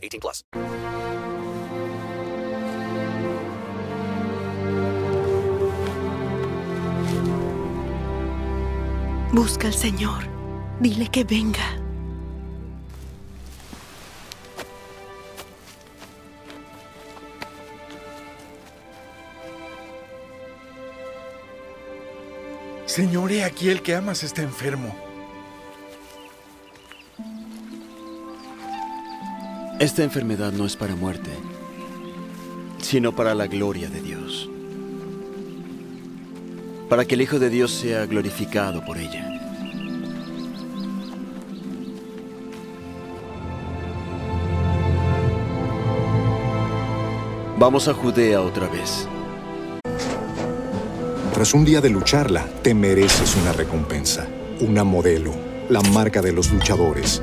18 plus. Busca al Señor. Dile que venga. Señor, he aquí el que amas está enfermo. Esta enfermedad no es para muerte, sino para la gloria de Dios. Para que el Hijo de Dios sea glorificado por ella. Vamos a Judea otra vez. Tras un día de lucharla, te mereces una recompensa, una modelo, la marca de los luchadores.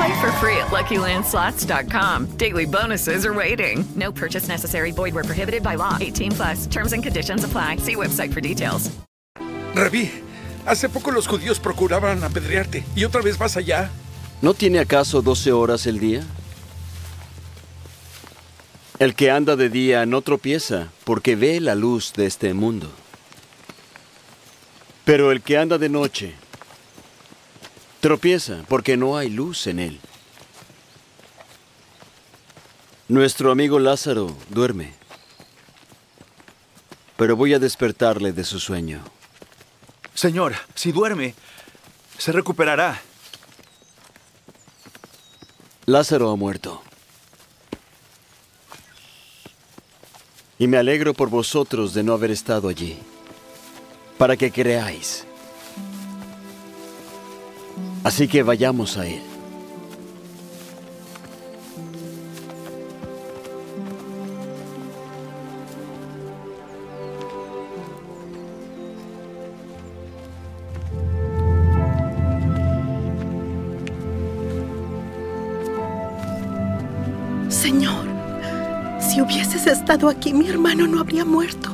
Play for free at LuckyLandSlots.com. Daily bonuses are waiting. No purchase necessary. Void were prohibited by law. 18 plus. Terms and conditions apply. See website for details. Rabí, hace poco los judíos procuraban apedrearte y otra vez vas allá. ¿No tiene acaso 12 horas el día? El que anda de día no tropieza porque ve la luz de este mundo. Pero el que anda de noche tropieza porque no hay luz en él. Nuestro amigo Lázaro duerme, pero voy a despertarle de su sueño. Señor, si duerme, se recuperará. Lázaro ha muerto. Y me alegro por vosotros de no haber estado allí, para que creáis. Así que vayamos a él. Señor, si hubieses estado aquí, mi hermano no habría muerto.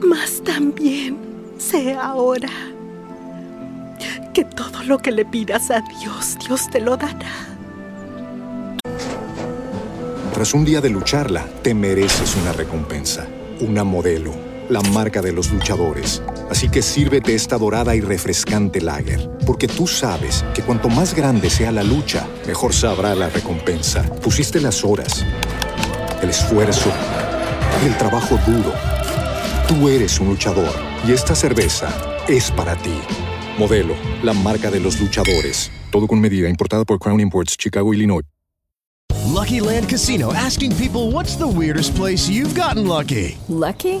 Mas también sé ahora que todo lo que le pidas a Dios, Dios te lo dará. Tras un día de lucharla, te mereces una recompensa, una modelo, la marca de los luchadores. Así que sírvete esta dorada y refrescante lager, porque tú sabes que cuanto más grande sea la lucha, mejor sabrá la recompensa. Pusiste las horas, el esfuerzo, el trabajo duro. Tú eres un luchador y esta cerveza es para ti. Modelo, la marca de los luchadores. Todo con medida, importada por Crown Imports, Chicago, Illinois. Lucky Land Casino asking people what's the weirdest place you've gotten lucky? Lucky?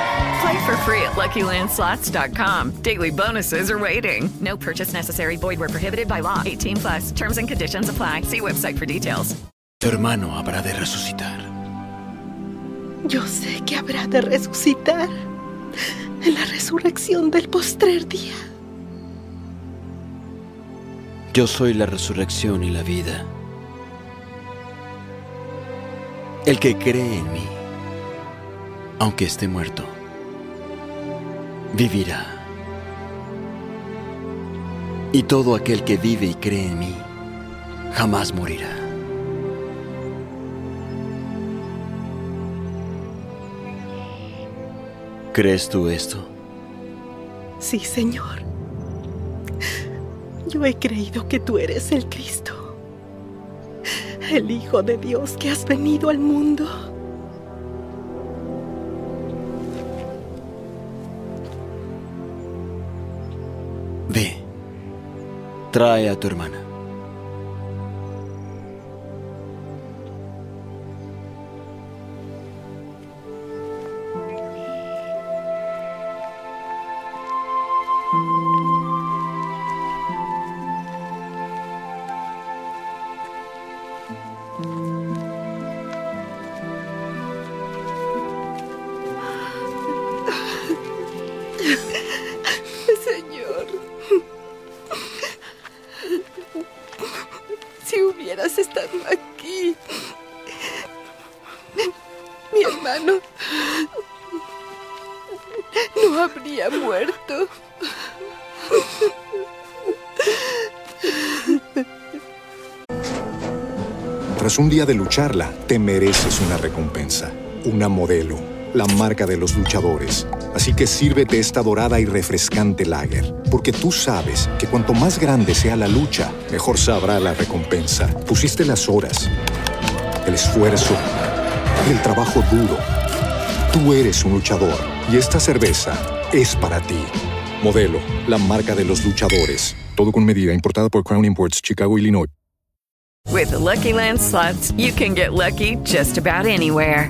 Play for free at LuckyLandSlots.com. Daily bonuses are waiting. No purchase necessary. Void were prohibited by law. 18 plus. Terms and conditions apply. See website for details. Tu hermano habrá de resucitar. Yo sé que habrá de resucitar en la resurrección del postrer día. Yo soy la resurrección y la vida. El que cree en mí, aunque esté muerto, vivirá. Y todo aquel que vive y cree en mí, jamás morirá. ¿Crees tú esto? Sí, Señor. Yo he creído que tú eres el Cristo, el Hijo de Dios que has venido al mundo. Trae a tu hermana. No habría muerto. Tras un día de lucharla, te mereces una recompensa, una modelo, la marca de los luchadores. Así que sírvete esta dorada y refrescante lager, porque tú sabes que cuanto más grande sea la lucha, mejor sabrá la recompensa. Pusiste las horas, el esfuerzo, el trabajo duro. Tú eres un luchador y esta cerveza es para ti. Modelo, la marca de los luchadores. Todo con medida, importada por Crown Imports, Chicago, Illinois. With Lucky Land slots, you can get lucky just about anywhere.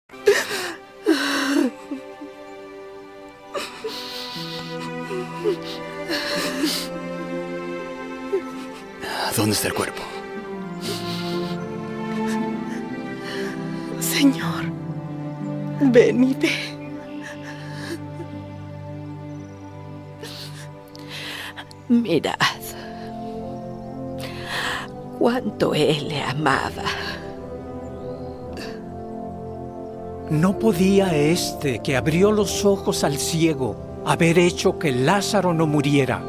¿Dónde está el cuerpo? Señor, ven y ve. Mirad cuánto él le amaba. ¿No podía este que abrió los ojos al ciego haber hecho que Lázaro no muriera?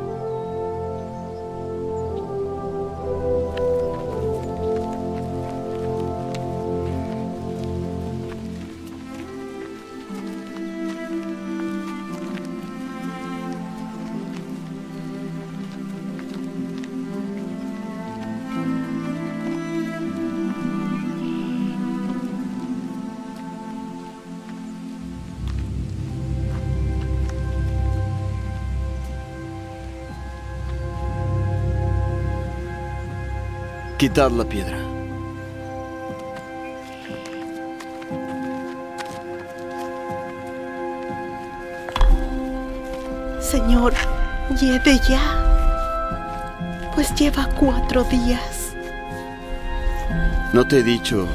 Quitad la piedra. Señor, lleve ya. Pues lleva cuatro días. ¿No te he dicho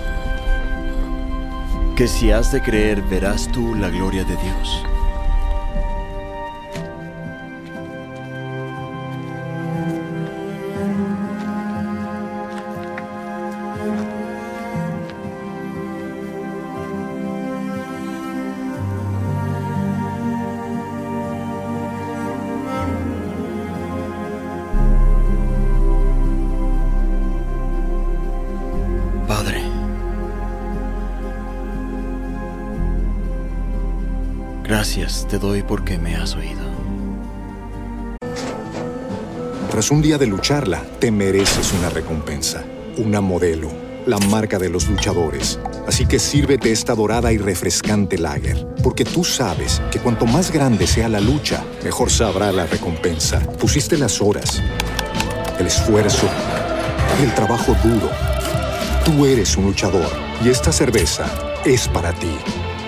que si has de creer verás tú la gloria de Dios? Gracias te doy porque me has oído. Tras un día de lucharla, te mereces una recompensa, una modelo, la marca de los luchadores. Así que sírvete esta dorada y refrescante lager, porque tú sabes que cuanto más grande sea la lucha, mejor sabrá la recompensa. Pusiste las horas, el esfuerzo, el trabajo duro. Tú eres un luchador y esta cerveza es para ti.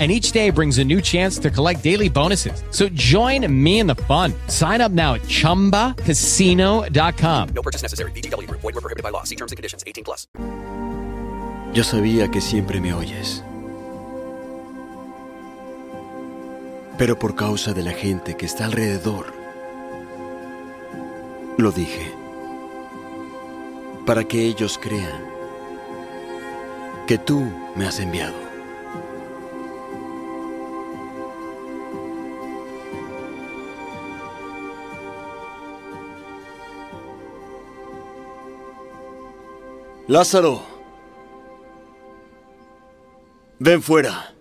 And each day brings a new chance to collect daily bonuses. So join me in the fun. Sign up now at chumbacasino.com. No purchase necessary. VGW Group. Void were prohibited by law. See terms and conditions. 18 plus. Yo sabía que siempre me oyes. Pero por causa de la gente que está alrededor, lo dije. Para que ellos crean que tú me has enviado. Lázaro. Ven fuera.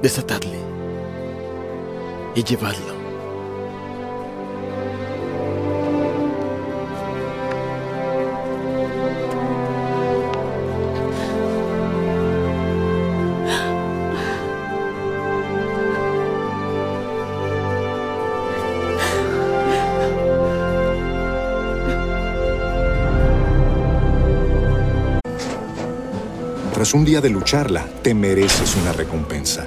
Desatadle y llevadlo. Tras un día de lucharla, te mereces una recompensa,